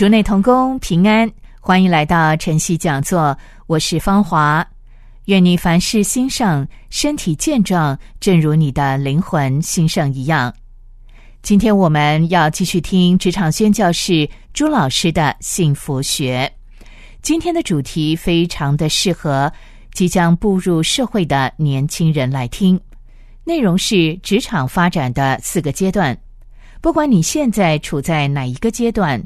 主内同工平安，欢迎来到晨曦讲座。我是芳华，愿你凡事兴盛，身体健壮，正如你的灵魂兴盛一样。今天我们要继续听职场宣教士朱老师的幸福学。今天的主题非常的适合即将步入社会的年轻人来听，内容是职场发展的四个阶段。不管你现在处在哪一个阶段，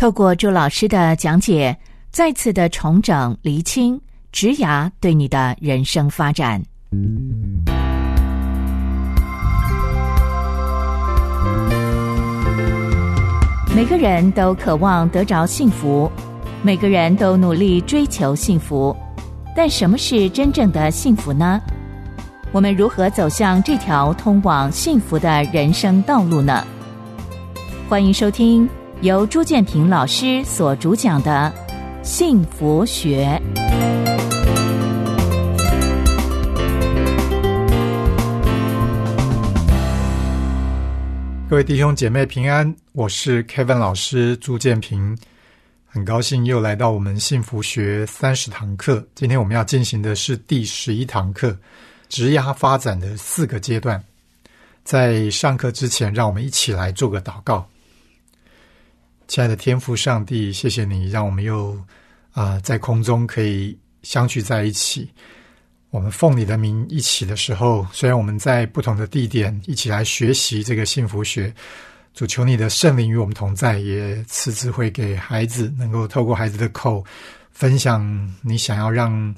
透过朱老师的讲解。再次的重整、厘清、职涯对你的人生发展。每个人都渴望得着幸福，每个人都努力追求幸福，但什么是真正的幸福呢？我们如何走向这条通往幸福的人生道路呢？欢迎收听由朱建平老师所主讲的。幸福学，各位弟兄姐妹平安，我是 Kevin 老师朱建平，很高兴又来到我们幸福学三十堂课。今天我们要进行的是第十一堂课，职涯发展的四个阶段。在上课之前，让我们一起来做个祷告。亲爱的天父上帝，谢谢你让我们又啊在空中可以相聚在一起。我们奉你的名一起的时候，虽然我们在不同的地点一起来学习这个幸福学，主求你的圣灵与我们同在，也赐智慧给孩子，能够透过孩子的口分享你想要让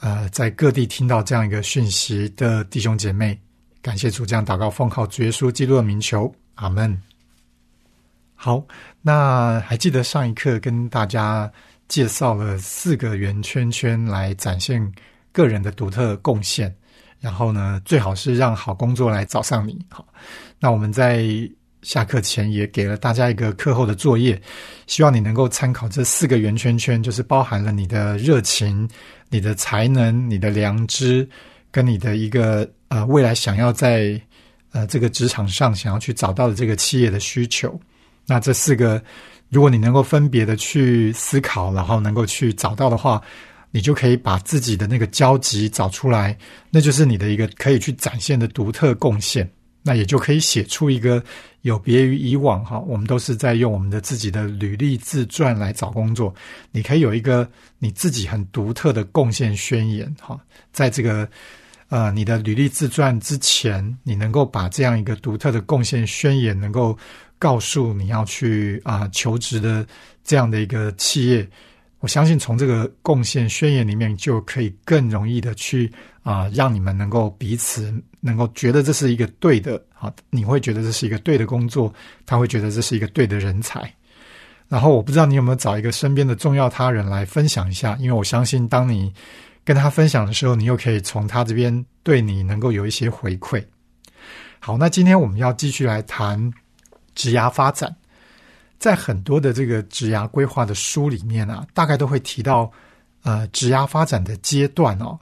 呃在各地听到这样一个讯息的弟兄姐妹。感谢主，这样祷告奉靠主耶稣基督的名求，阿门。好，那还记得上一课跟大家介绍了四个圆圈圈来展现个人的独特贡献，然后呢，最好是让好工作来找上你。好，那我们在下课前也给了大家一个课后的作业，希望你能够参考这四个圆圈圈，就是包含了你的热情、你的才能、你的良知，跟你的一个呃未来想要在呃这个职场上想要去找到的这个企业的需求。那这四个，如果你能够分别的去思考，然后能够去找到的话，你就可以把自己的那个交集找出来，那就是你的一个可以去展现的独特贡献。那也就可以写出一个有别于以往哈，我们都是在用我们的自己的履历自传来找工作，你可以有一个你自己很独特的贡献宣言哈，在这个呃你的履历自传之前，你能够把这样一个独特的贡献宣言能够。告诉你要去啊求职的这样的一个企业，我相信从这个贡献宣言里面就可以更容易的去啊让你们能够彼此能够觉得这是一个对的啊，你会觉得这是一个对的工作，他会觉得这是一个对的人才。然后我不知道你有没有找一个身边的重要他人来分享一下，因为我相信当你跟他分享的时候，你又可以从他这边对你能够有一些回馈。好，那今天我们要继续来谈。职涯发展，在很多的这个职涯规划的书里面啊，大概都会提到呃职涯发展的阶段哦。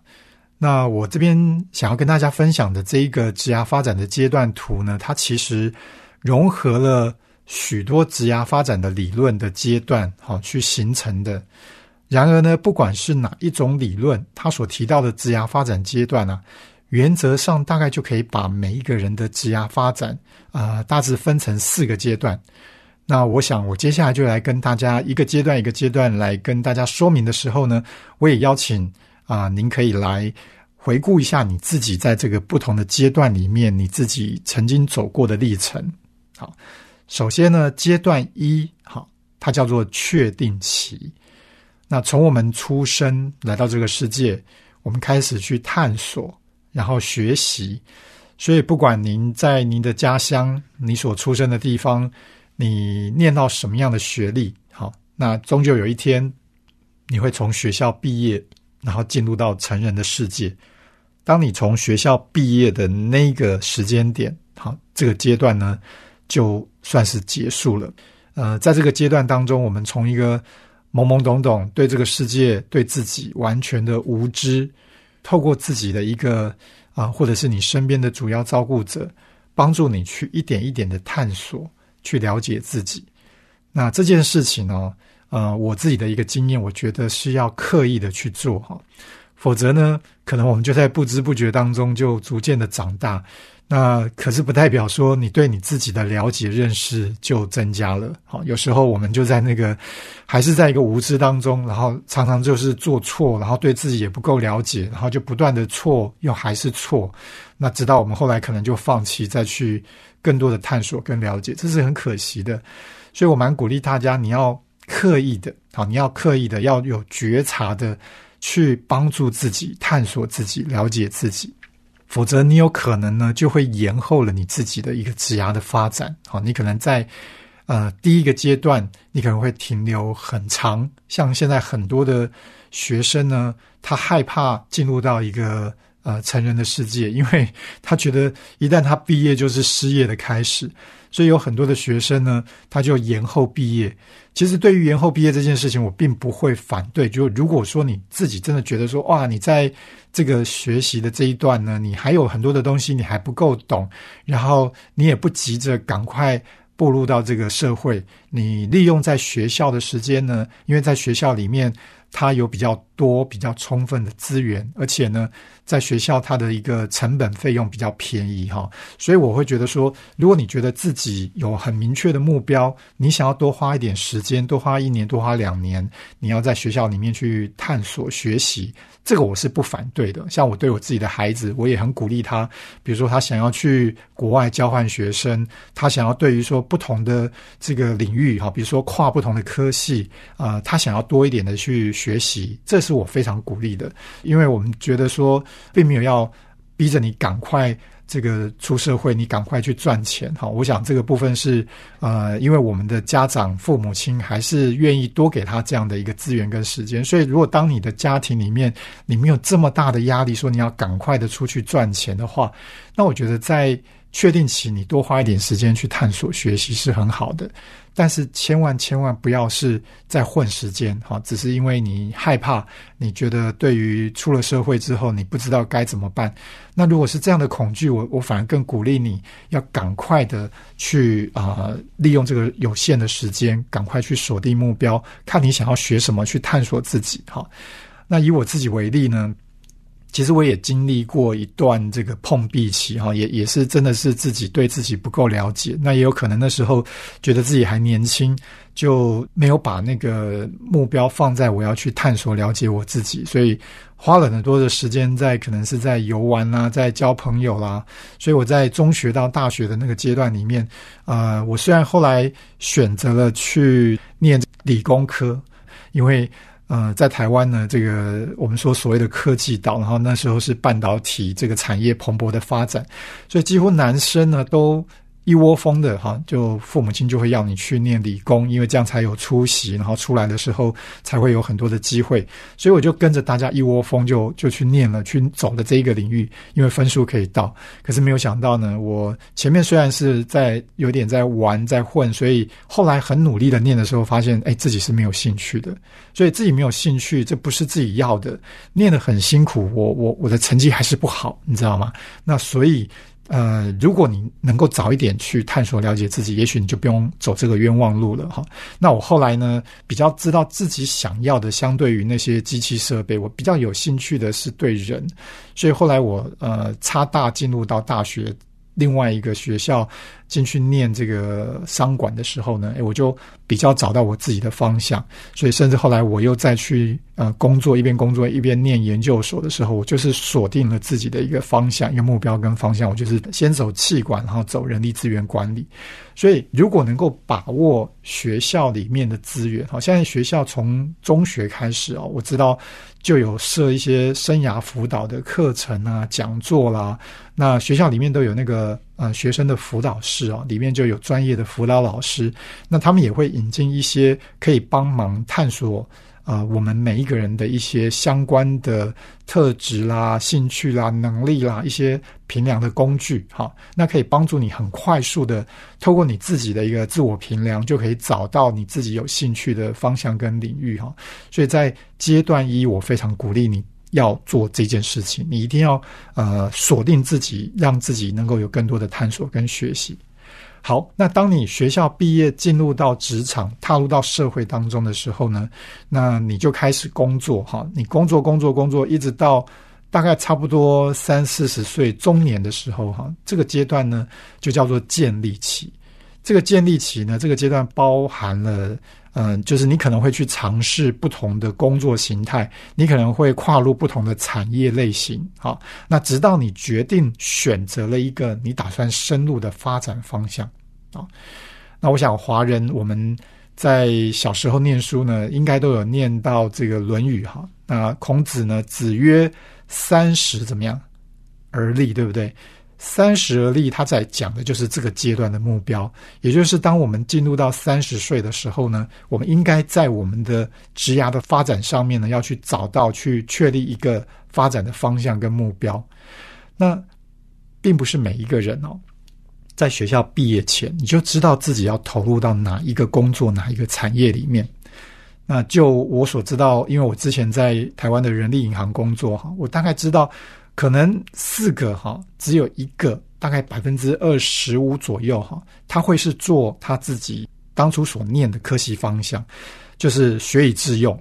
那我这边想要跟大家分享的这一个职涯发展的阶段图呢，它其实融合了许多职涯发展的理论的阶段，好去形成的。然而呢，不管是哪一种理论，它所提到的职涯发展阶段呢？原则上大概就可以把每一个人的职涯发展啊大致分成四个阶段。那我想我接下来就来跟大家一个阶段一个阶段来跟大家说明的时候呢，我也邀请啊您可以来回顾一下你自己在这个不同的阶段里面你自己曾经走过的历程。好，首先呢，阶段一，好，它叫做确定期。那从我们出生来到这个世界，我们开始去探索。然后学习，所以不管您在您的家乡、你所出生的地方，你念到什么样的学历，好，那终究有一天你会从学校毕业，然后进入到成人的世界。当你从学校毕业的那个时间点，好，这个阶段呢，就算是结束了。呃，在这个阶段当中，我们从一个懵懵懂懂对这个世界、对自己完全的无知，透过自己的一个啊，或者是你身边的主要照顾者，帮助你去一点一点的探索，去了解自己。那这件事情呢，呃，我自己的一个经验，我觉得是要刻意的去做哈。否则呢，可能我们就在不知不觉当中就逐渐的长大。那可是不代表说你对你自己的了解认识就增加了。好，有时候我们就在那个还是在一个无知当中，然后常常就是做错，然后对自己也不够了解，然后就不断的错，又还是错。那直到我们后来可能就放弃再去更多的探索跟了解，这是很可惜的。所以我蛮鼓励大家，你要刻意的，好，你要刻意的要有觉察的。去帮助自己探索自己、了解自己，否则你有可能呢就会延后了你自己的一个职涯的发展。好，你可能在呃第一个阶段，你可能会停留很长。像现在很多的学生呢，他害怕进入到一个呃成人的世界，因为他觉得一旦他毕业就是失业的开始。所以有很多的学生呢，他就延后毕业。其实对于延后毕业这件事情，我并不会反对。就如果说你自己真的觉得说，哇，你在这个学习的这一段呢，你还有很多的东西你还不够懂，然后你也不急着赶快步入到这个社会，你利用在学校的时间呢，因为在学校里面。它有比较多、比较充分的资源，而且呢，在学校它的一个成本费用比较便宜哈，所以我会觉得说，如果你觉得自己有很明确的目标，你想要多花一点时间，多花一年、多花两年，你要在学校里面去探索学习。这个我是不反对的，像我对我自己的孩子，我也很鼓励他。比如说，他想要去国外交换学生，他想要对于说不同的这个领域，哈，比如说跨不同的科系，啊，他想要多一点的去学习，这是我非常鼓励的，因为我们觉得说，并没有要逼着你赶快。这个出社会，你赶快去赚钱哈！我想这个部分是呃，因为我们的家长、父母亲还是愿意多给他这样的一个资源跟时间。所以，如果当你的家庭里面你没有这么大的压力，说你要赶快的出去赚钱的话，那我觉得在确定起你多花一点时间去探索学习是很好的。但是千万千万不要是在混时间哈，只是因为你害怕，你觉得对于出了社会之后你不知道该怎么办。那如果是这样的恐惧，我我反而更鼓励你要赶快的去啊，利用这个有限的时间，赶快去锁定目标，看你想要学什么，去探索自己哈。那以我自己为例呢？其实我也经历过一段这个碰壁期哈，也也是真的是自己对自己不够了解，那也有可能那时候觉得自己还年轻，就没有把那个目标放在我要去探索了解我自己，所以花了很多的时间在可能是在游玩啦，在交朋友啦，所以我在中学到大学的那个阶段里面，呃，我虽然后来选择了去念理工科，因为。呃，在台湾呢，这个我们说所谓的科技岛，然后那时候是半导体这个产业蓬勃的发展，所以几乎男生呢都。一窝蜂的哈，就父母亲就会要你去念理工，因为这样才有出息，然后出来的时候才会有很多的机会。所以我就跟着大家一窝蜂就就去念了，去走的这一个领域，因为分数可以到。可是没有想到呢，我前面虽然是在有点在玩在混，所以后来很努力的念的时候，发现哎自己是没有兴趣的，所以自己没有兴趣，这不是自己要的，念得很辛苦，我我我的成绩还是不好，你知道吗？那所以。呃，如果你能够早一点去探索了解自己，也许你就不用走这个冤枉路了哈。那我后来呢，比较知道自己想要的，相对于那些机器设备，我比较有兴趣的是对人，所以后来我呃差大进入到大学另外一个学校，进去念这个商管的时候呢，诶，我就比较找到我自己的方向。所以，甚至后来我又再去呃工作，一边工作一边念研究所的时候，我就是锁定了自己的一个方向、一个目标跟方向。我就是先走气管，然后走人力资源管理。所以，如果能够把握学校里面的资源，好，现在学校从中学开始哦，我知道就有设一些生涯辅导的课程啊、讲座啦。那学校里面都有那个呃学生的辅导室哦，里面就有专业的辅导老师。那他们也会引进一些可以帮忙探索。啊，我们每一个人的一些相关的特质啦、兴趣啦、能力啦，一些评量的工具，哈，那可以帮助你很快速的透过你自己的一个自我评量，就可以找到你自己有兴趣的方向跟领域，哈。所以在阶段一，我非常鼓励你要做这件事情，你一定要呃锁定自己，让自己能够有更多的探索跟学习。好，那当你学校毕业进入到职场，踏入到社会当中的时候呢，那你就开始工作哈。你工作工作工作，一直到大概差不多三四十岁中年的时候哈，这个阶段呢就叫做建立期。这个建立期呢，这个阶段包含了。嗯，就是你可能会去尝试不同的工作形态，你可能会跨入不同的产业类型，好，那直到你决定选择了一个你打算深入的发展方向，啊，那我想华人我们在小时候念书呢，应该都有念到这个《论语》哈，那孔子呢，子曰：“三十怎么样而立，对不对？”三十而立，他在讲的就是这个阶段的目标，也就是当我们进入到三十岁的时候呢，我们应该在我们的职涯的发展上面呢，要去找到、去确立一个发展的方向跟目标。那并不是每一个人哦，在学校毕业前你就知道自己要投入到哪一个工作、哪一个产业里面。那就我所知道，因为我之前在台湾的人力银行工作哈，我大概知道。可能四个哈，只有一个，大概百分之二十五左右哈，他会是做他自己当初所念的科系方向，就是学以致用。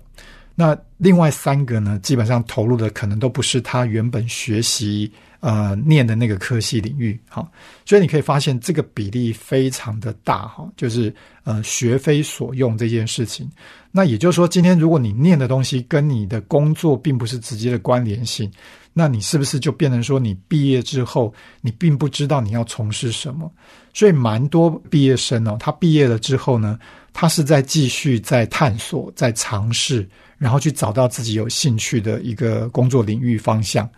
那另外三个呢，基本上投入的可能都不是他原本学习呃念的那个科系领域哈。所以你可以发现这个比例非常的大哈，就是呃学非所用这件事情。那也就是说，今天如果你念的东西跟你的工作并不是直接的关联性。那你是不是就变成说，你毕业之后，你并不知道你要从事什么？所以，蛮多毕业生哦，他毕业了之后呢，他是在继续在探索、在尝试，然后去找到自己有兴趣的一个工作领域方向。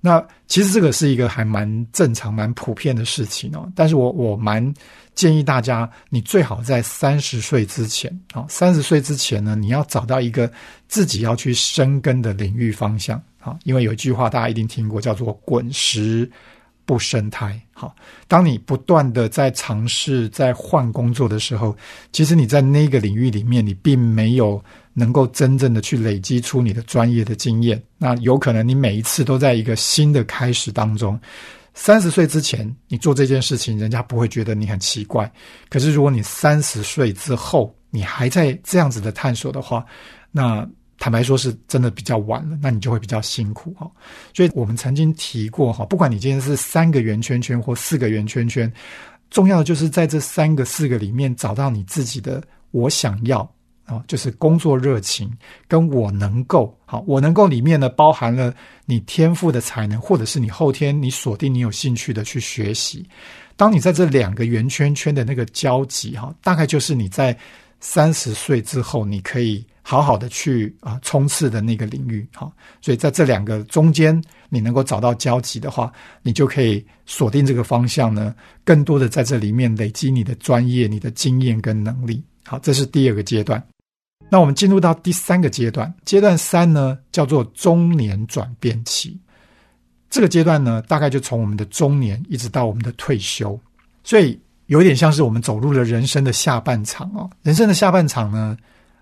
那其实这个是一个还蛮正常、蛮普遍的事情哦。但是我我蛮建议大家，你最好在三十岁之前啊，三十岁之前呢，你要找到一个自己要去深耕的领域方向。啊，因为有一句话大家一定听过，叫做“滚石不生胎”。好，当你不断的在尝试、在换工作的时候，其实你在那个领域里面，你并没有能够真正的去累积出你的专业的经验。那有可能你每一次都在一个新的开始当中。三十岁之前你做这件事情，人家不会觉得你很奇怪。可是如果你三十岁之后，你还在这样子的探索的话，那。坦白说，是真的比较晚了，那你就会比较辛苦哈。所以我们曾经提过哈，不管你今天是三个圆圈圈或四个圆圈圈，重要的就是在这三个、四个里面找到你自己的我想要啊，就是工作热情跟我能够好，我能够里面呢包含了你天赋的才能，或者是你后天你锁定你有兴趣的去学习。当你在这两个圆圈圈的那个交集哈，大概就是你在三十岁之后你可以。好好的去啊冲刺的那个领域哈，所以在这两个中间，你能够找到交集的话，你就可以锁定这个方向呢，更多的在这里面累积你的专业、你的经验跟能力。好，这是第二个阶段。那我们进入到第三个阶段，阶段三呢叫做中年转变期。这个阶段呢，大概就从我们的中年一直到我们的退休，所以有点像是我们走入了人生的下半场哦。人生的下半场呢。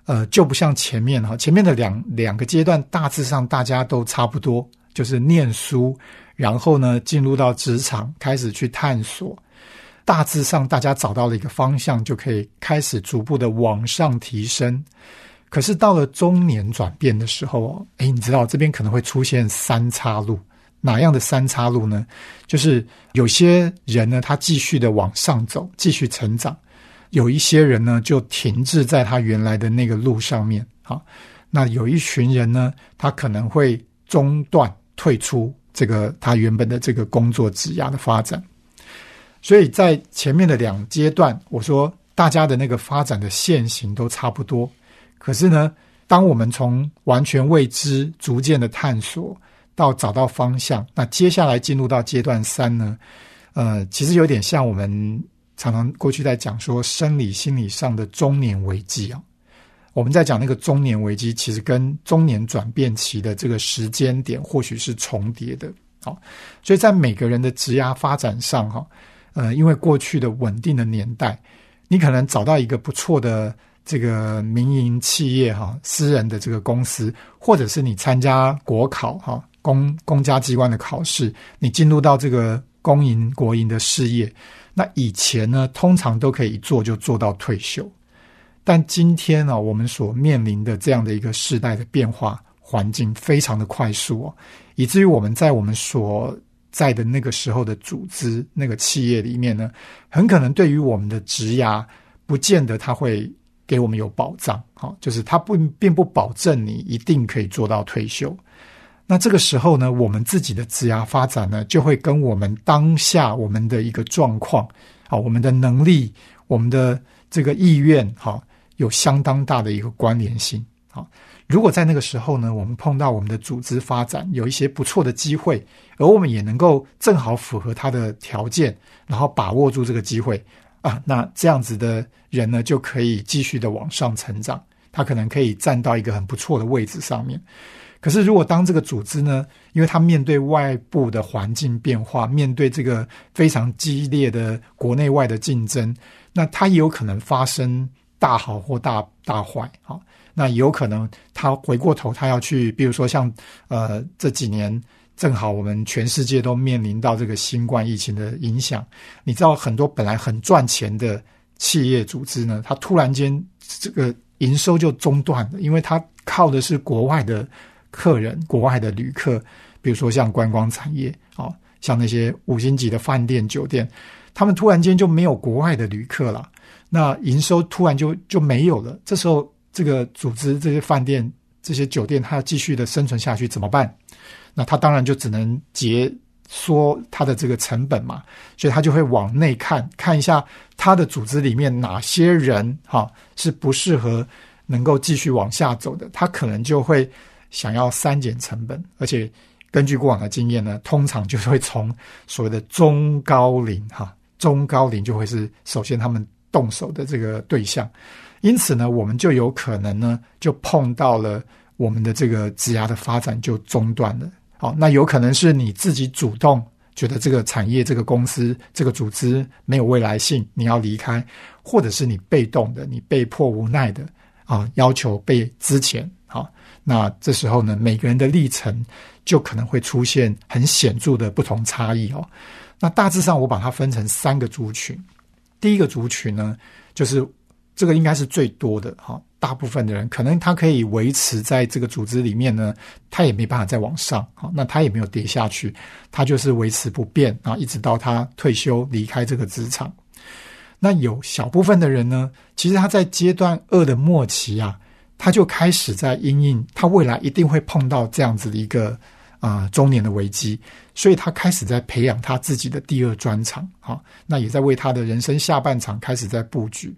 呃，就不像前面哈，前面的两两个阶段大致上大家都差不多，就是念书，然后呢进入到职场开始去探索，大致上大家找到了一个方向，就可以开始逐步的往上提升。可是到了中年转变的时候哦，诶，你知道这边可能会出现三岔路，哪样的三岔路呢？就是有些人呢，他继续的往上走，继续成长；有一些人呢，就停滞在他原来的那个路上面。好，那有一群人呢，他可能会中断、退出这个他原本的这个工作职涯的发展。所以在前面的两阶段，我说大家的那个发展的线型都差不多。可是呢，当我们从完全未知逐渐的探索。到找到方向，那接下来进入到阶段三呢？呃，其实有点像我们常常过去在讲说生理心理上的中年危机啊。我们在讲那个中年危机，其实跟中年转变期的这个时间点或许是重叠的。好，所以在每个人的职涯发展上，哈，呃，因为过去的稳定的年代，你可能找到一个不错的这个民营企业哈，私人的这个公司，或者是你参加国考哈。公公家机关的考试，你进入到这个公营国营的事业，那以前呢，通常都可以一做就做到退休。但今天呢，我们所面临的这样的一个时代的变化环境非常的快速哦，以至于我们在我们所在的那个时候的组织那个企业里面呢，很可能对于我们的职涯，不见得他会给我们有保障。好，就是他不并不保证你一定可以做到退休。那这个时候呢，我们自己的职涯发展呢，就会跟我们当下我们的一个状况啊，我们的能力、我们的这个意愿，哈，有相当大的一个关联性啊。如果在那个时候呢，我们碰到我们的组织发展有一些不错的机会，而我们也能够正好符合他的条件，然后把握住这个机会啊，那这样子的人呢，就可以继续的往上成长，他可能可以站到一个很不错的位置上面。可是，如果当这个组织呢，因为它面对外部的环境变化，面对这个非常激烈的国内外的竞争，那它也有可能发生大好或大大坏啊。那有可能他回过头，他要去，比如说像呃这几年，正好我们全世界都面临到这个新冠疫情的影响，你知道很多本来很赚钱的企业组织呢，它突然间这个营收就中断了，因为它靠的是国外的。客人，国外的旅客，比如说像观光产业啊，像那些五星级的饭店、酒店，他们突然间就没有国外的旅客了，那营收突然就就没有了。这时候，这个组织、这些饭店、这些酒店，它要继续的生存下去怎么办？那他当然就只能节缩它的这个成本嘛，所以他就会往内看看一下他的组织里面哪些人哈是不适合能够继续往下走的，他可能就会。想要删减成本，而且根据过往的经验呢，通常就是会从所谓的中高龄哈，中高龄就会是首先他们动手的这个对象，因此呢，我们就有可能呢，就碰到了我们的这个职涯的发展就中断了。好，那有可能是你自己主动觉得这个产业、这个公司、这个组织没有未来性，你要离开，或者是你被动的，你被迫无奈的啊，要求被资遣。好。那这时候呢，每个人的历程就可能会出现很显著的不同差异哦。那大致上，我把它分成三个族群。第一个族群呢，就是这个应该是最多的哈，大部分的人可能他可以维持在这个组织里面呢，他也没办法再往上好，那他也没有跌下去，他就是维持不变啊，一直到他退休离开这个职场。那有小部分的人呢，其实他在阶段二的末期啊。他就开始在因应他未来一定会碰到这样子的一个啊中年的危机，所以他开始在培养他自己的第二专长，啊，那也在为他的人生下半场开始在布局。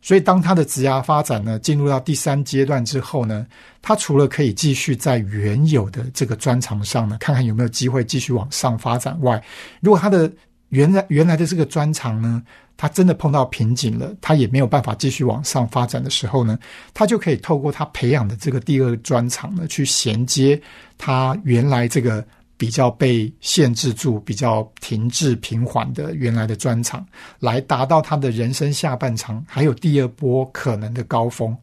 所以当他的职涯发展呢进入到第三阶段之后呢，他除了可以继续在原有的这个专长上呢，看看有没有机会继续往上发展外，如果他的原来原来的这个专长呢。他真的碰到瓶颈了，他也没有办法继续往上发展的时候呢，他就可以透过他培养的这个第二专长呢，去衔接他原来这个比较被限制住、比较停滞平缓的原来的专长，来达到他的人生下半场还有第二波可能的高峰。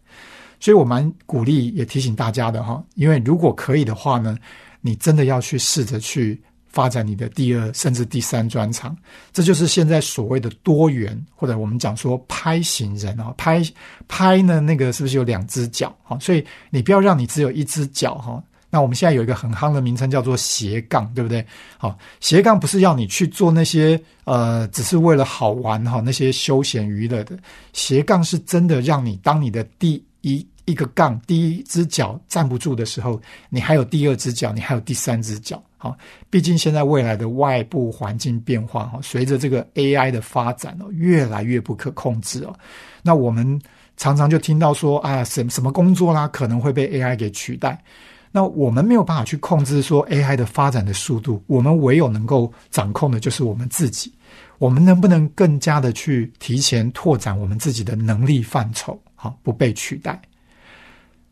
所以我蛮鼓励也提醒大家的哈，因为如果可以的话呢，你真的要去试着去。发展你的第二甚至第三专长，这就是现在所谓的多元，或者我们讲说拍型人啊，拍拍呢那个是不是有两只脚哈？所以你不要让你只有一只脚哈，那我们现在有一个很夯的名称叫做斜杠，对不对？好，斜杠不是要你去做那些呃，只是为了好玩哈，那些休闲娱乐的。斜杠是真的让你当你的第一一个杠，第一只脚站不住的时候，你还有第二只脚，你还有第三只脚。好，毕竟现在未来的外部环境变化哈，随着这个 AI 的发展哦，越来越不可控制哦。那我们常常就听到说啊，什什么工作啦可能会被 AI 给取代。那我们没有办法去控制说 AI 的发展的速度，我们唯有能够掌控的就是我们自己。我们能不能更加的去提前拓展我们自己的能力范畴，好不被取代？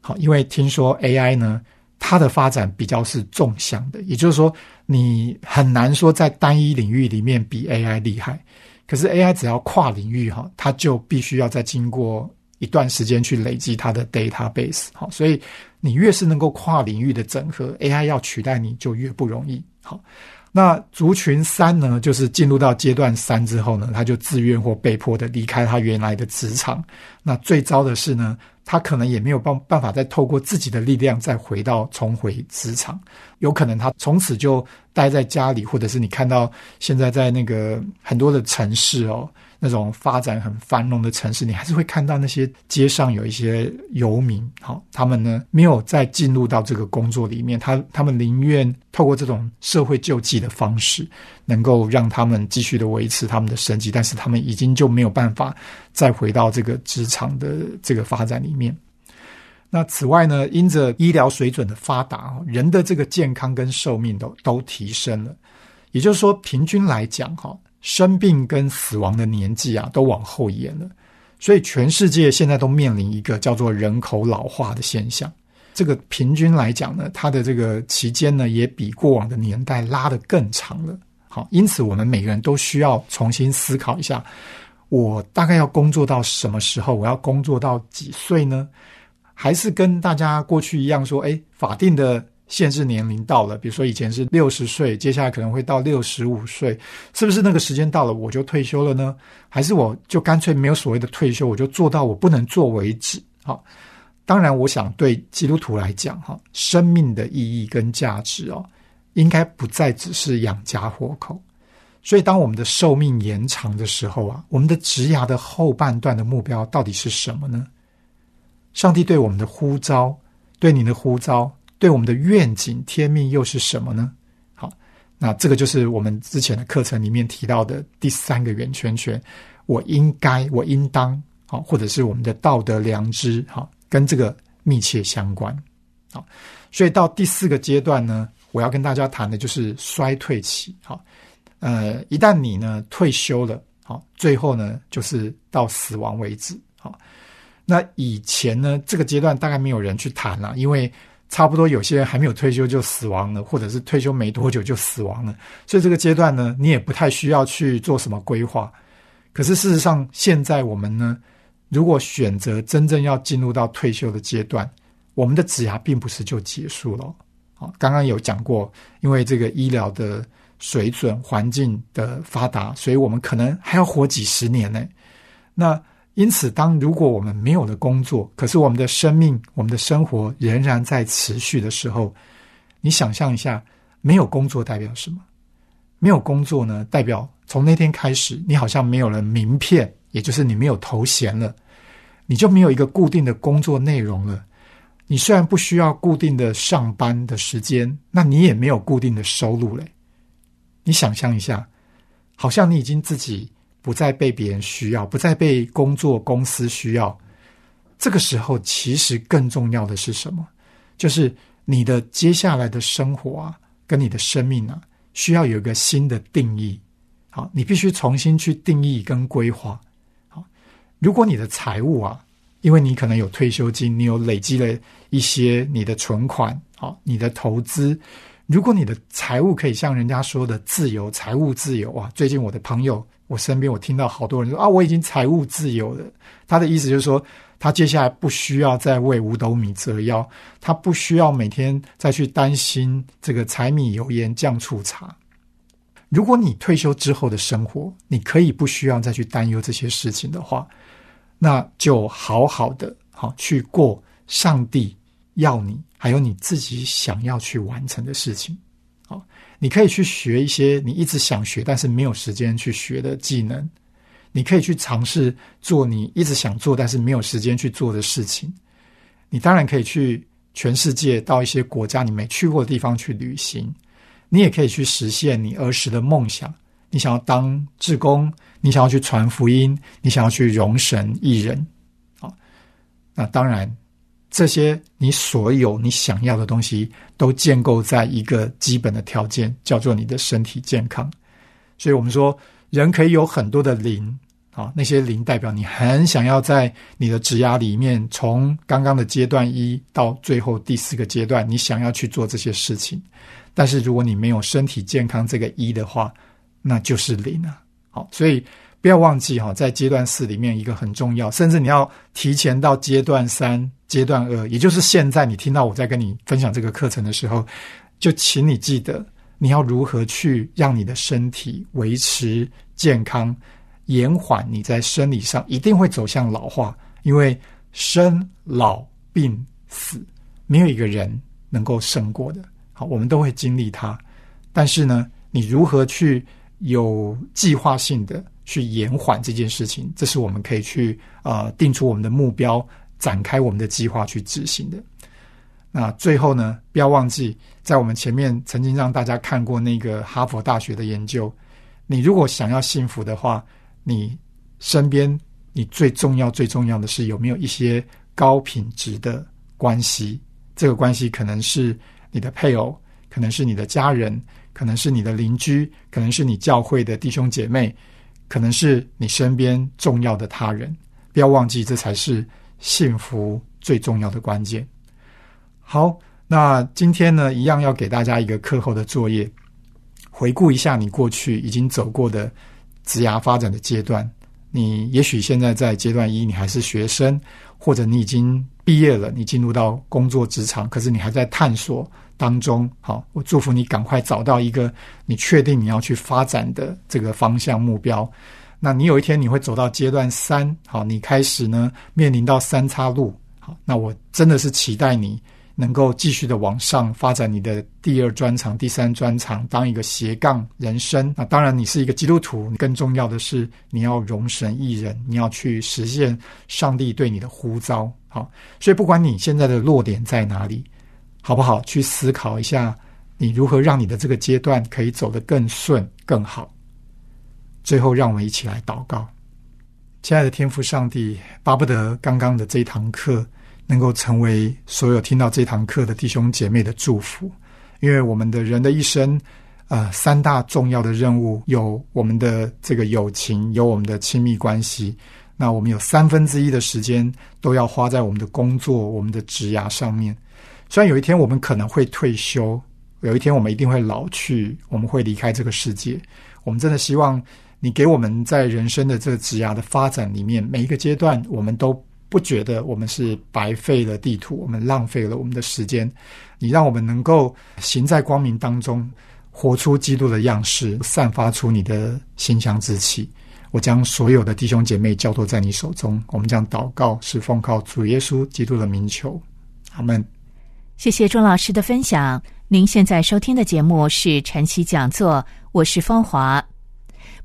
好，因为听说 AI 呢，它的发展比较是纵向的，也就是说，你很难说在单一领域里面比 AI 厉害。可是 AI 只要跨领域哈，它就必须要再经过一段时间去累积它的 database。好，所以。你越是能够跨领域的整合，AI 要取代你就越不容易。好，那族群三呢，就是进入到阶段三之后呢，他就自愿或被迫的离开他原来的职场。那最糟的是呢，他可能也没有办办法再透过自己的力量再回到重回职场，有可能他从此就待在家里，或者是你看到现在在那个很多的城市哦。那种发展很繁荣的城市，你还是会看到那些街上有一些游民，好，他们呢没有再进入到这个工作里面，他他们宁愿透过这种社会救济的方式，能够让他们继续的维持他们的生计，但是他们已经就没有办法再回到这个职场的这个发展里面。那此外呢，因着医疗水准的发达，人的这个健康跟寿命都都提升了，也就是说，平均来讲，哈。生病跟死亡的年纪啊，都往后延了，所以全世界现在都面临一个叫做人口老化的现象。这个平均来讲呢，它的这个期间呢，也比过往的年代拉得更长了。好，因此我们每个人都需要重新思考一下：我大概要工作到什么时候？我要工作到几岁呢？还是跟大家过去一样说，哎，法定的。限制年龄到了，比如说以前是六十岁，接下来可能会到六十五岁，是不是那个时间到了我就退休了呢？还是我就干脆没有所谓的退休，我就做到我不能做为止？好，当然，我想对基督徒来讲，哈，生命的意义跟价值哦，应该不再只是养家活口。所以，当我们的寿命延长的时候啊，我们的职涯的后半段的目标到底是什么呢？上帝对我们的呼召，对你的呼召。对我们的愿景、天命又是什么呢？好，那这个就是我们之前的课程里面提到的第三个圆圈圈。我应该，我应当，好，或者是我们的道德良知，好，跟这个密切相关。好，所以到第四个阶段呢，我要跟大家谈的就是衰退期。好，呃，一旦你呢退休了，好，最后呢就是到死亡为止。好，那以前呢这个阶段大概没有人去谈了，因为。差不多有些人还没有退休就死亡了，或者是退休没多久就死亡了，所以这个阶段呢，你也不太需要去做什么规划。可是事实上，现在我们呢，如果选择真正要进入到退休的阶段，我们的职涯并不是就结束了。好，刚刚有讲过，因为这个医疗的水准、环境的发达，所以我们可能还要活几十年呢。那因此，当如果我们没有了工作，可是我们的生命、我们的生活仍然在持续的时候，你想象一下，没有工作代表什么？没有工作呢，代表从那天开始，你好像没有了名片，也就是你没有头衔了，你就没有一个固定的工作内容了。你虽然不需要固定的上班的时间，那你也没有固定的收入嘞。你想象一下，好像你已经自己。不再被别人需要，不再被工作公司需要。这个时候，其实更重要的是什么？就是你的接下来的生活啊，跟你的生命啊，需要有一个新的定义。好，你必须重新去定义跟规划。好，如果你的财务啊，因为你可能有退休金，你有累积了一些你的存款，好，你的投资。如果你的财务可以像人家说的自由，财务自由啊，最近我的朋友。我身边我听到好多人说啊，我已经财务自由了。他的意思就是说，他接下来不需要再为五斗米折腰，他不需要每天再去担心这个柴米油盐酱醋茶。如果你退休之后的生活，你可以不需要再去担忧这些事情的话，那就好好的好去过上帝要你。还有你自己想要去完成的事情。你可以去学一些你一直想学但是没有时间去学的技能，你可以去尝试做你一直想做但是没有时间去做的事情。你当然可以去全世界到一些国家你没去过的地方去旅行，你也可以去实现你儿时的梦想。你想要当志工，你想要去传福音，你想要去容神一人，啊，那当然，这些你所有你想要的东西，都建构在一个基本的条件，叫做你的身体健康。所以我们说，人可以有很多的零，啊，那些零代表你很想要在你的职涯里面，从刚刚的阶段一到最后第四个阶段，你想要去做这些事情。但是如果你没有身体健康这个一的话，那就是零啊！好，所以不要忘记哈，在阶段四里面一个很重要，甚至你要提前到阶段三、阶段二，也就是现在你听到我在跟你分享这个课程的时候，就请你记得你要如何去让你的身体维持健康，延缓你在生理上一定会走向老化，因为生老病死没有一个人能够胜过的。好，我们都会经历它，但是呢，你如何去？有计划性的去延缓这件事情，这是我们可以去呃定出我们的目标，展开我们的计划去执行的。那最后呢，不要忘记，在我们前面曾经让大家看过那个哈佛大学的研究。你如果想要幸福的话，你身边你最重要最重要的是有没有一些高品质的关系？这个关系可能是你的配偶，可能是你的家人。可能是你的邻居，可能是你教会的弟兄姐妹，可能是你身边重要的他人。不要忘记，这才是幸福最重要的关键。好，那今天呢，一样要给大家一个课后的作业，回顾一下你过去已经走过的职涯发展的阶段。你也许现在在阶段一，你还是学生，或者你已经毕业了，你进入到工作职场，可是你还在探索。当中，好，我祝福你赶快找到一个你确定你要去发展的这个方向目标。那你有一天你会走到阶段三，好，你开始呢面临到三岔路，好，那我真的是期待你能够继续的往上发展你的第二专长、第三专长，当一个斜杠人生。那当然，你是一个基督徒，更重要的是你要容神一人，你要去实现上帝对你的呼召。好，所以不管你现在的落点在哪里。好不好？去思考一下，你如何让你的这个阶段可以走得更顺、更好。最后，让我们一起来祷告，亲爱的天父上帝，巴不得刚刚的这堂课能够成为所有听到这堂课的弟兄姐妹的祝福，因为我们的人的一生，呃，三大重要的任务有我们的这个友情，有我们的亲密关系。那我们有三分之一的时间都要花在我们的工作、我们的职涯上面。虽然有一天我们可能会退休，有一天我们一定会老去，我们会离开这个世界。我们真的希望你给我们在人生的这个职涯的发展里面，每一个阶段，我们都不觉得我们是白费了地图，我们浪费了我们的时间。你让我们能够行在光明当中，活出基督的样式，散发出你的馨香之气。我将所有的弟兄姐妹交托在你手中，我们将祷告是奉靠主耶稣基督的名求，阿门。谢谢钟老师的分享。您现在收听的节目是晨曦讲座，我是芳华。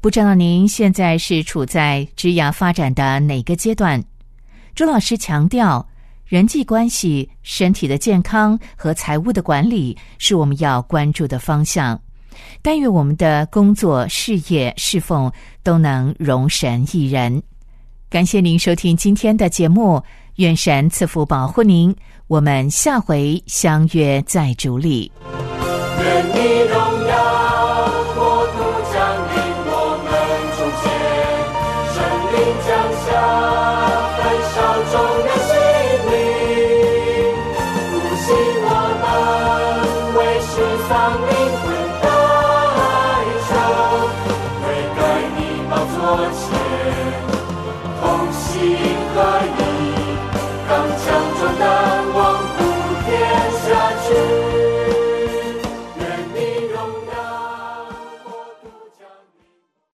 不知道您现在是处在职涯发展的哪个阶段？钟老师强调，人际关系、身体的健康和财务的管理是我们要关注的方向。但愿我们的工作、事业、侍奉都能容神一人。感谢您收听今天的节目，愿神赐福保护您。我们下回相约在竹里。愿你荣